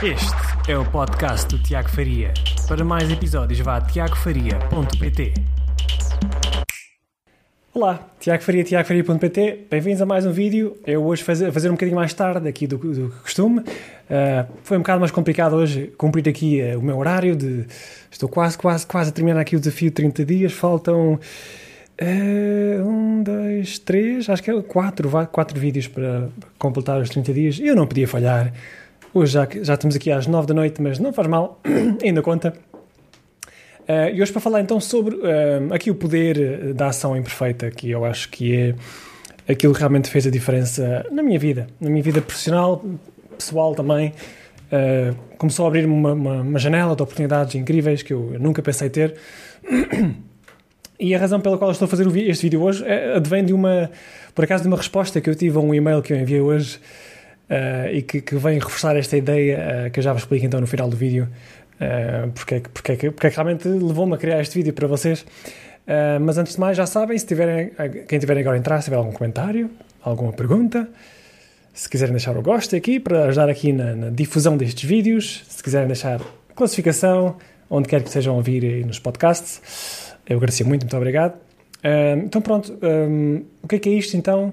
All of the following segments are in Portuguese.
Este é o podcast do Tiago Faria. Para mais episódios, vá a tiagofaria.pt. Olá, Tiago Faria, tiagofaria.pt. Bem-vindos a mais um vídeo. Eu hoje fazer, fazer um bocadinho mais tarde aqui do, do que costume. Uh, foi um bocado mais complicado hoje cumprir aqui uh, o meu horário. De, estou quase, quase, quase a terminar aqui o desafio de 30 dias. Faltam uh, um, dois, três, acho que é quatro, quatro vídeos para completar os 30 dias. Eu não podia falhar. Hoje já, já estamos aqui às 9 da noite, mas não faz mal, ainda conta. Uh, e hoje para falar então sobre uh, aqui o poder da ação imperfeita, que eu acho que é aquilo que realmente fez a diferença na minha vida, na minha vida profissional, pessoal também. Uh, começou a abrir uma, uma, uma, janela de oportunidades incríveis que eu, eu nunca pensei ter. E a razão pela qual estou a fazer este vídeo hoje advém de uma, por acaso, de uma resposta que eu tive a um e-mail que eu enviei hoje uh, e que, que, vem reforçar esta ideia uh, que eu já vos explico então no final do vídeo, uh, porque, é que, porque, é que, porque é realmente levou-me a criar este vídeo para vocês. Uh, mas antes de mais, já sabem, se tiverem, quem tiver agora a entrar, se tiver algum comentário, alguma pergunta, se quiserem deixar o gosto aqui para ajudar aqui na, na difusão destes vídeos, se quiserem deixar classificação, onde quer que estejam a ouvir aí nos podcasts, eu agradeço muito, muito obrigado. Uh, então pronto, um, o que é que é isto então?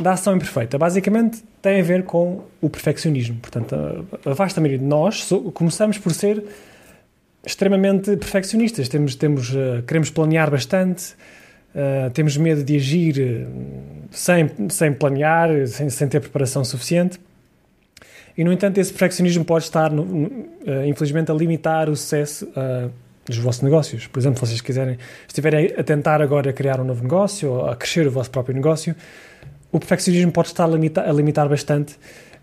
Da ação imperfeita. Basicamente tem a ver com o perfeccionismo. Portanto, a, vasta maioria de nós começamos por ser extremamente perfeccionistas. Temos, temos, uh, queremos planear bastante, uh, temos medo de agir eh, sem, sem planear, sem, sem ter preparação suficiente. E, no entanto, esse perfeccionismo pode estar, no, no, uh, infelizmente, a limitar o sucesso dos vossos negócios. Por exemplo, se vocês quiserem, estiverem a tentar agora criar um novo negócio ou a crescer o vosso próprio negócio, o perfeccionismo pode estar a limitar, a limitar bastante,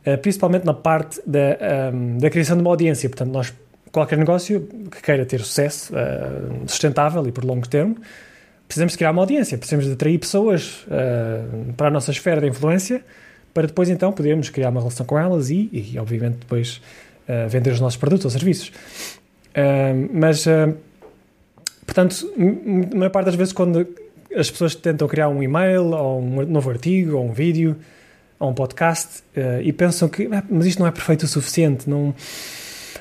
uh, principalmente na parte da, um, ehm, da criação de uma audiência. Portanto, nós, qualquer negócio que queira ter sucesso uh, sustentável e por longo termo, precisamos criar uma audiência, precisamos de atrair pessoas uh, para a nossa esfera de influência, para depois então podermos criar uma relação com elas e, e obviamente, depois vender os nossos produtos ou serviços. mas, portanto, a maior parte das vezes quando as pessoas tentam criar um e-mail, ou um novo artigo, ou um vídeo, ou um podcast, uh, e pensam que, ah, mas isto não é perfeito o suficiente, não,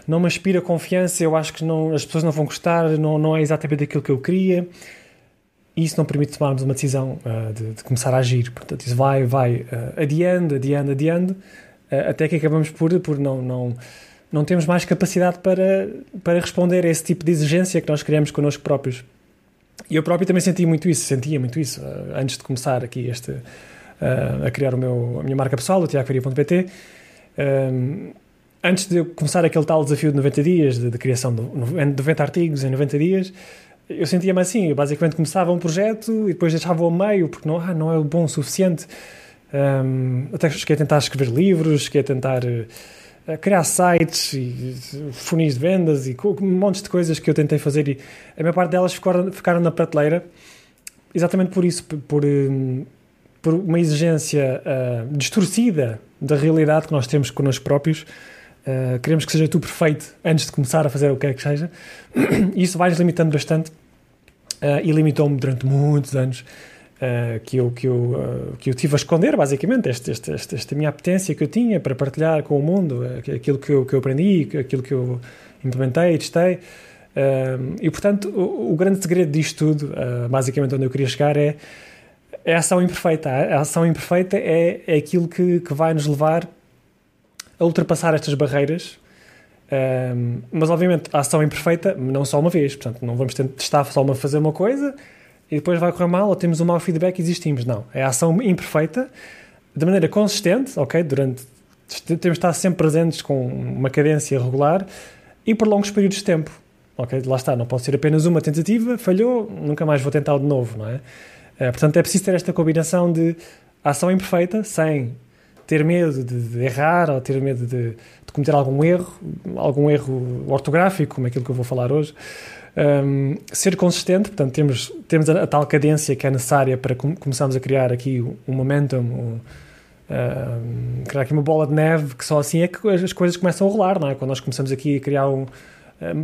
não me inspira confiança, eu acho que não, as pessoas não vão gostar, não, não é exatamente aquilo que eu queria. E isso não permite tomarmos uma decisão uh, de, de, começar a agir. Portanto, isso vai, vai uh, adiando, adiando, adiando, até que acabamos por, por não, não, não temos mais capacidade para, para responder a esse tipo de exigência que nós criamos connosco próprios. E eu próprio também senti muito isso, sentia muito isso, uh, antes de começar aqui este, uh, a criar o meu, a minha marca pessoal, o tiagofaria.pt. Um, antes de começar aquele tal desafio de 90 dias, de, de criação de 90 artigos em 90 dias, eu sentia-me assim, eu basicamente começava um projeto e depois deixava-o a meio, porque não, ah, não é bom o suficiente. Um, até cheguei a tentar escrever livros, cheguei a tentar... Criar sites e funis de vendas e um monte de coisas que eu tentei fazer e a maior parte delas ficaram, ficaram na prateleira exatamente por isso, por, hum, por uma exigência uh, distorcida da realidade que nós temos connosco próprios. Uh, queremos que seja tudo perfeito antes de começar a fazer o que é que seja. E isso vai nos limitando bastante uh, e limitou-me durante muitos anos Uh, que, eu, que, eu, uh, que eu tive a esconder, basicamente, este, este, este, esta minha apetência que eu tinha para partilhar com o mundo, uh, aquilo que eu, que eu aprendi, aquilo que eu implementei, testei. e, portanto, o, o, grande segredo disto tudo, basicamente onde eu queria chegar, é, é a ação imperfeita. A ação imperfeita é, é aquilo que, que vai nos levar a ultrapassar estas barreiras mas obviamente a ação imperfeita não só uma vez, portanto não vamos testar só uma fazer uma coisa e depois vai correr mal ou temos um mau feedback e existimos. Não. É a ação imperfeita, de maneira consistente, ok? Durante. Temos de estar sempre presentes com uma cadência regular e por longos períodos de tempo. Ok? Lá está, não pode ser apenas uma tentativa, falhou, nunca mais vou tentar de novo, não é? é portanto, é preciso ter esta combinação de ação imperfeita, sem ter medo de, de errar ou ter medo de, de, cometer algum erro, algum erro ortográfico, como aquilo que eu vou falar hoje, um, ser consistente, portanto, temos, temos a, a, tal cadência que é necessária para com, começarmos a criar aqui um momentum, um, um, criar aqui uma bola de neve, que só assim é que as coisas começam a rolar, não é? Quando nós começamos aqui a criar um,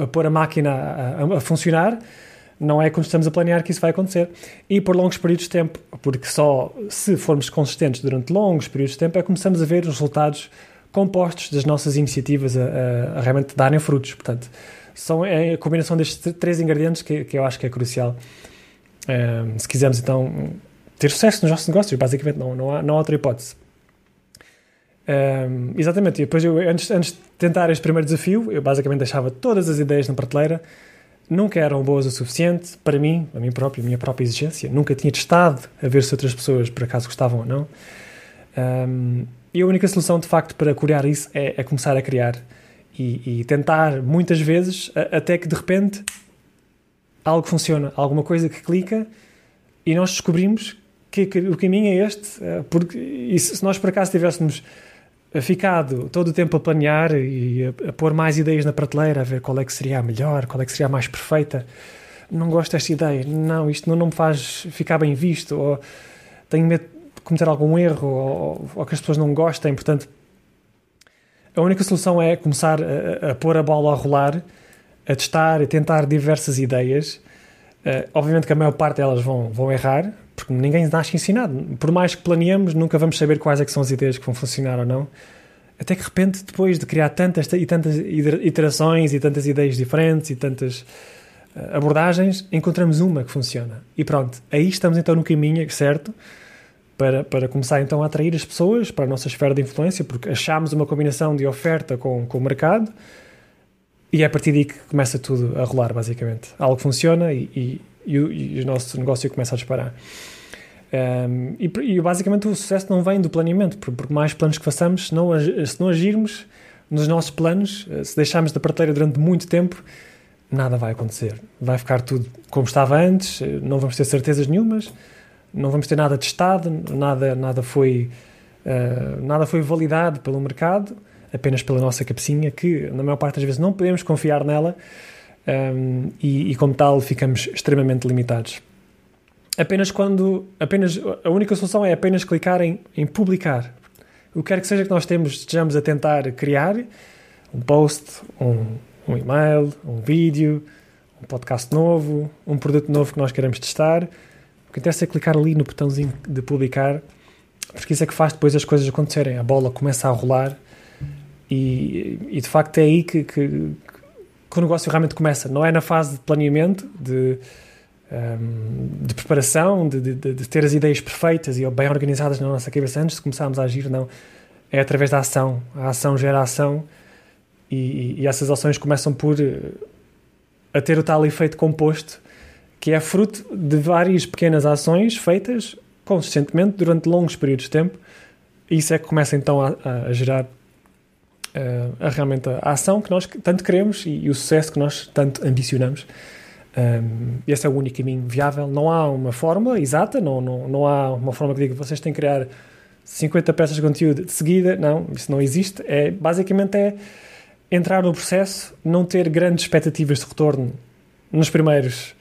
a pôr a máquina a, a, a funcionar, não é quando estamos a planear que isso vai acontecer. E por longos períodos de tempo, porque só se formos consistentes durante longos períodos de tempo é que começamos a ver os resultados compostos das nossas iniciativas a, a, a realmente darem frutos. Portanto, são é a combinação destes três ingredientes que, que eu acho que é crucial. Um, se quisermos então ter sucesso nos nossos negócios, basicamente não, não, há, não há outra hipótese. Um, exatamente, e depois eu, antes, antes de tentar este primeiro desafio, eu basicamente deixava todas as ideias na prateleira, nunca eram boas o suficiente para mim, a mim próprio, a minha própria exigência, nunca tinha testado a ver se outras pessoas por acaso gostavam ou não. Um, e a única solução de facto para curar isso é, é começar a criar e, e tentar muitas vezes a, até que de repente algo funciona, alguma coisa que clica e nós descobrimos que, que o caminho é este, eh, porque se nós por acaso tivéssemos ficado todo o tempo a planear e a, a, pôr mais ideias na prateleira, a ver qual é que seria a melhor, qual é que seria a mais perfeita. Não gosto desta ideia, não, isto não, não me faz ficar bem visto, ou tenho medo de cometer algum erro, ou, ou que as pessoas não gostem, portanto, a única solução é começar a, a pôr a bola a rolar, a testar, a tentar diversas ideias. Uh, obviamente que a maior parte delas vão, vão errar, porque ninguém nasce ensinado. Por mais que planeemos, nunca vamos saber quais é são as ideias que vão funcionar ou não. Até que de repente, depois de criar tantas e tantas iterações e tantas ideias diferentes e tantas uh, abordagens, encontramos uma que funciona. E pronto, aí estamos então no caminho certo para, para começar então a atrair as pessoas para a nossa esfera de influência, porque achamos uma combinação de oferta com, com o mercado e é a partir daí que começa tudo a rolar, basicamente. Algo funciona e, e, e, o, e o, nosso negócio começa a disparar. Um, e, basicamente o sucesso não vem do planeamento, porque mais planos que façamos, se não, se não agirmos nos nossos planos, eh, se deixarmos da prateleira durante muito tempo, nada vai acontecer. Vai ficar tudo como estava antes, eh, não vamos ter certezas nenhumas, não vamos ter nada testado, nada, nada, foi, uh, nada foi validado pelo mercado, apenas pela nossa cabecinha, que na maior parte das vezes não podemos confiar nela um, e, e, como tal, ficamos extremamente limitados. Apenas quando. Apenas, a única solução é apenas clicar em, em publicar. O que quer que seja que nós temos, estejamos a tentar criar, um post, um, um e-mail, um vídeo, um podcast novo, um produto novo que nós queremos testar o que interessa é clicar ali no botãozinho de publicar, porque isso é que faz depois as coisas acontecerem. A bola começa a rolar e, e de facto é aí que, que, que, o negócio realmente começa. Não é na fase de planeamento, de, um, de preparação, de, de, de, ter as ideias perfeitas e bem organizadas na nossa cabeça antes de começarmos a agir, não. É através da ação. A ação gera ação e, e essas ações começam por eh, a ter o tal efeito composto que é fruto de várias pequenas ações feitas consistentemente durante longos períodos de tempo. E isso é que começa então a, a gerar uh, a, realmente a ação que nós tanto queremos e, e o sucesso que nós tanto ambicionamos. Um, esse é o único caminho viável. Não há uma fórmula exata, não, não, não há uma forma que diga vocês têm que criar 50 peças de conteúdo de seguida. Não, isso não existe. É, basicamente é entrar no processo, não ter grandes expectativas de retorno nos primeiros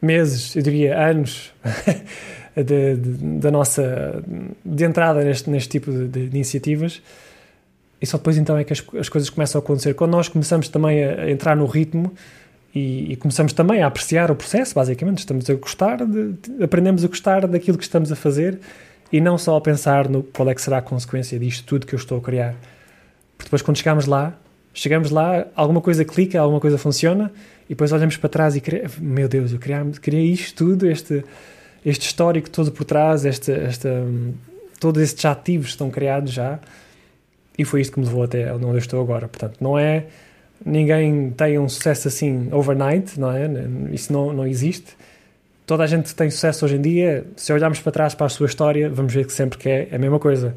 meses, eu diria anos, de, da nossa de entrada neste, neste tipo de, de, iniciativas. E só depois então é que as, as, coisas começam a acontecer. Quando nós começamos também a, entrar no ritmo e, e, começamos também a apreciar o processo, basicamente, estamos a gostar, de, aprendemos a gostar daquilo que estamos a fazer e não só a pensar no qual é que será a consequência disto tudo que eu estou a criar. Porque depois quando chegamos lá, chegamos lá, alguma coisa clica, alguma coisa funciona e depois olhamos para trás e cre... meu Deus, eu queria isto tudo, este, este histórico todo por trás, este, esta, todos estes ativos estão criados já e foi isto que me levou até onde eu estou agora. Portanto, não é ninguém tem um sucesso assim overnight, não é? Isso não, não existe. Toda a gente tem sucesso hoje em dia. Se olharmos para trás para a sua história, vamos ver que sempre que é a mesma coisa.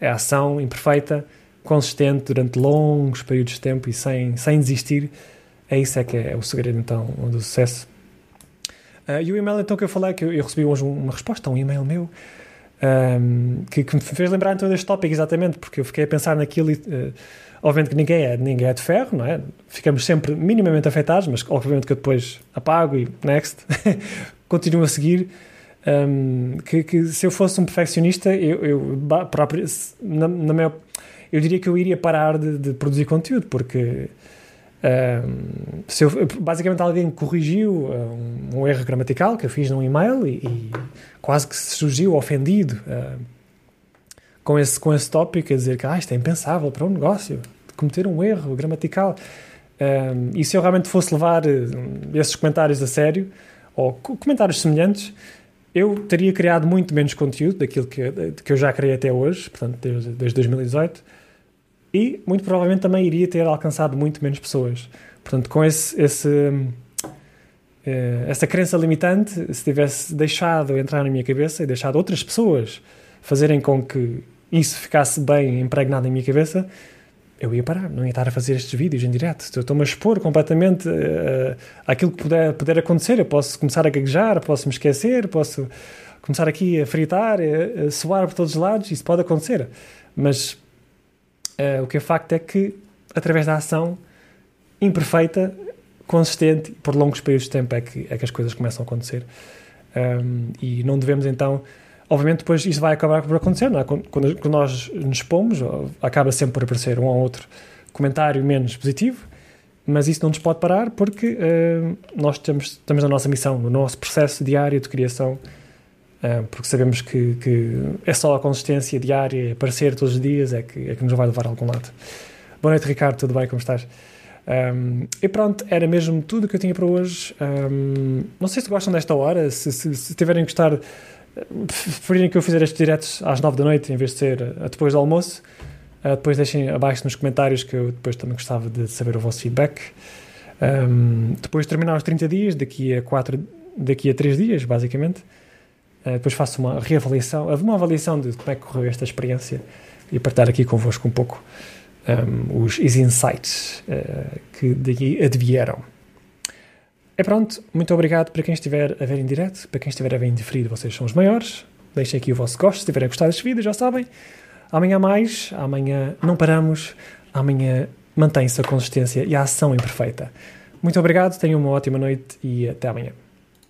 É ação imperfeita, consistente durante longos períodos de tempo e sem, sem desistir, é isso é que é o segredo então do sucesso. Uh, e o e-mail então que eu falei, que eu, eu recebi hoje uma resposta um e-mail meu, um, que, que, me fez lembrar então deste tópico exatamente, porque eu fiquei a pensar naquilo e, uh, obviamente que ninguém é, ninguém é de ferro, não é? Ficamos sempre minimamente afetados, mas obviamente que eu depois apago e next, continuo a seguir. Um, que, que, se eu fosse um perfeccionista, eu, eu próprio, na, na maior eu diria que eu iria parar de, de produzir conteúdo, porque se eu, basicamente alguém corrigiu um, um, erro gramatical que eu fiz num e-mail e, e quase que surgiu ofendido uh, com esse, com esse tópico, a dizer que ah, isto é impensável para um negócio, cometer um erro gramatical. E se eu realmente fosse levar uh, esses comentários a sério, ou comentários semelhantes, eu teria criado muito menos conteúdo daquilo que, que eu já criei até hoje, portanto, desde, desde 2018, e muito provavelmente também iria ter alcançado muito menos pessoas. Portanto, com esse, esse eh, essa crença limitante, se tivesse deixado entrar na minha cabeça e deixado outras pessoas fazerem com que isso ficasse bem impregnado na minha cabeça, eu ia parar, não ia estar a fazer estes vídeos em direto. Estou-me a expor completamente uh, àquilo que puder, puder acontecer. Eu posso começar a gaguejar, posso me esquecer, posso começar aqui a fritar, a, a suar por todos os lados, isso pode acontecer. Mas uh, o que é facto é que, através da ação imperfeita, consistente, por longos períodos de tempo, é que, é que as coisas começam a acontecer. Um, e não devemos então Obviamente, depois isso vai acabar por acontecer, é? Quando, quando nós nos expomos, acaba sempre por aparecer um ou outro comentário menos positivo, mas isso não nos pode parar porque uh, nós estamos, estamos na nossa missão, no nosso processo diário de criação, porque sabemos que, que, é só a consistência diária, aparecer todos os dias, é que, é que nos vai levar a algum lado. Boa noite, Ricardo, tudo bem? Como estás? Um, e pronto, era mesmo tudo que eu tinha para hoje. Um, não sei se gostam desta hora, se, se, se tiverem gostar preferirem que eu fizer estes diretos às 9 da noite em vez de ser uh, depois do almoço, uh, depois deixem abaixo nos comentários que eu depois também gostava de saber o vosso feedback. Um, depois de terminar os 30 dias, daqui a, 4, daqui a 3 dias, basicamente, uh, depois faço uma reavaliação, uma avaliação de como é que correu esta experiência e partilhar aqui convosco um pouco um, os, os insights que daqui advieram. É pronto, muito obrigado para quem estiver a ver em direto, para quem estiver a ver em diferido, vocês são os maiores. Deixem aqui o vosso gosto, se tiverem gostado deste vídeo, já sabem. Amanhã mais, amanhã não paramos, amanhã mantém-se a consistência e a ação imperfeita. Muito obrigado, tenham uma ótima noite e até amanhã.